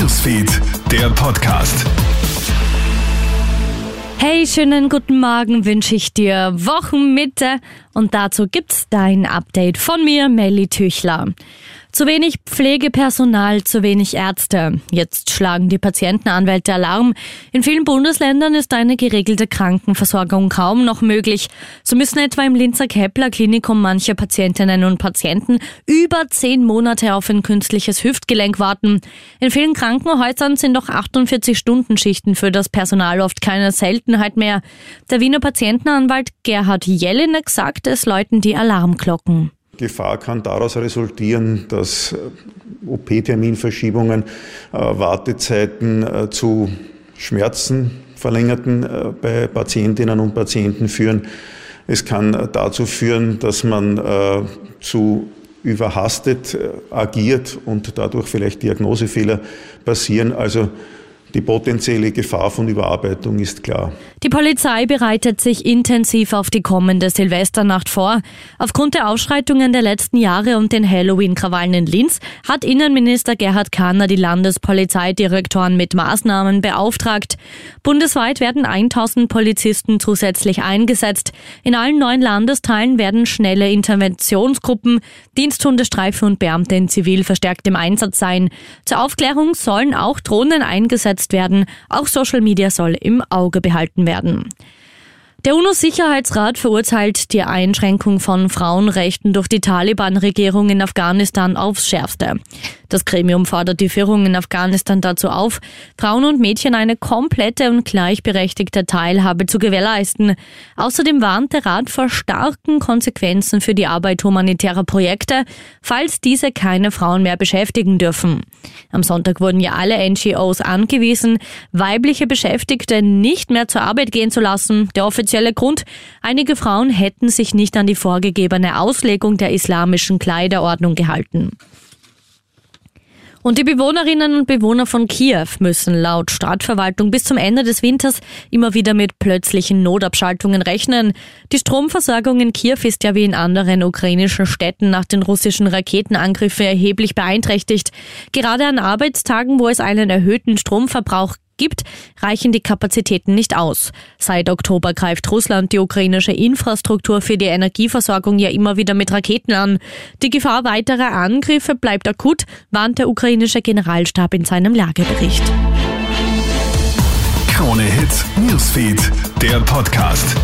Newsfeed, der Podcast. Hey, schönen guten Morgen wünsche ich dir. Wochenmitte und dazu gibt's dein Update von mir, Melly Tüchler. Zu wenig Pflegepersonal, zu wenig Ärzte. Jetzt schlagen die Patientenanwälte Alarm. In vielen Bundesländern ist eine geregelte Krankenversorgung kaum noch möglich. So müssen etwa im Linzer Kepler Klinikum manche Patientinnen und Patienten über zehn Monate auf ein künstliches Hüftgelenk warten. In vielen Krankenhäusern sind auch 48-Stunden-Schichten für das Personal oft keine Seltenheit mehr. Der Wiener Patientenanwalt Gerhard Jelinek sagt, es läuten die Alarmglocken. Gefahr kann daraus resultieren, dass äh, OP-Terminverschiebungen, äh, Wartezeiten äh, zu Schmerzen verlängerten bei Patientinnen und Patienten führen. Es kann dazu führen, dass man zu überhastet agiert und dadurch vielleicht Diagnosefehler passieren. Also die potenzielle Gefahr von Überarbeitung ist klar. Die Polizei bereitet sich intensiv auf die kommende Silvesternacht vor. Aufgrund der Ausschreitungen der letzten Jahre und den Halloween-Krawallen in Linz hat Innenminister Gerhard Kahner die Landespolizeidirektoren mit Maßnahmen beauftragt. Bundesweit werden 1000 Polizisten zusätzlich eingesetzt. In allen neun Landesteilen werden schnelle Interventionsgruppen, Diensthunde, Streife und Beamte in zivil verstärkt im Einsatz sein. Zur Aufklärung sollen auch Drohnen eingesetzt umgesetzt werden. Auch Social Media soll im Auge behalten werden. Der UNO-Sicherheitsrat verurteilt die Einschränkung von Frauenrechten durch die Taliban-Regierung in Afghanistan aufs Schärfste. Das Gremium fordert die Führung in Afghanistan dazu auf, Frauen und Mädchen eine komplette und gleichberechtigte Teilhabe zu gewährleisten. Außerdem warnt der Rat vor starken Konsequenzen für die Arbeit humanitärer Projekte, falls diese keine Frauen mehr beschäftigen dürfen. Am Sonntag wurden ja alle NGOs angewiesen, weibliche Beschäftigte nicht mehr zur Arbeit gehen zu lassen. Der offizielle Grund, einige Frauen hätten sich nicht an die vorgegebene Auslegung der islamischen Kleiderordnung gehalten. Und die Bewohnerinnen und Bewohner von Kiew müssen laut Stadtverwaltung bis zum Ende des Winters immer wieder mit plötzlichen Notabschaltungen rechnen. Die Stromversorgung in Kiew ist ja wie in anderen ukrainischen Städten nach den russischen Raketenangriffen erheblich beeinträchtigt. Gerade an Arbeitstagen, wo es einen erhöhten Stromverbrauch gibt, reichen die Kapazitäten nicht aus. Seit Oktober greift Russland die ukrainische Infrastruktur für die Energieversorgung ja immer wieder mit Raketen an. Die Gefahr weiterer Angriffe bleibt akut, warnt der ukrainische Generalstab in seinem Lagebericht. Krone Hits, Newsfeed, der Podcast.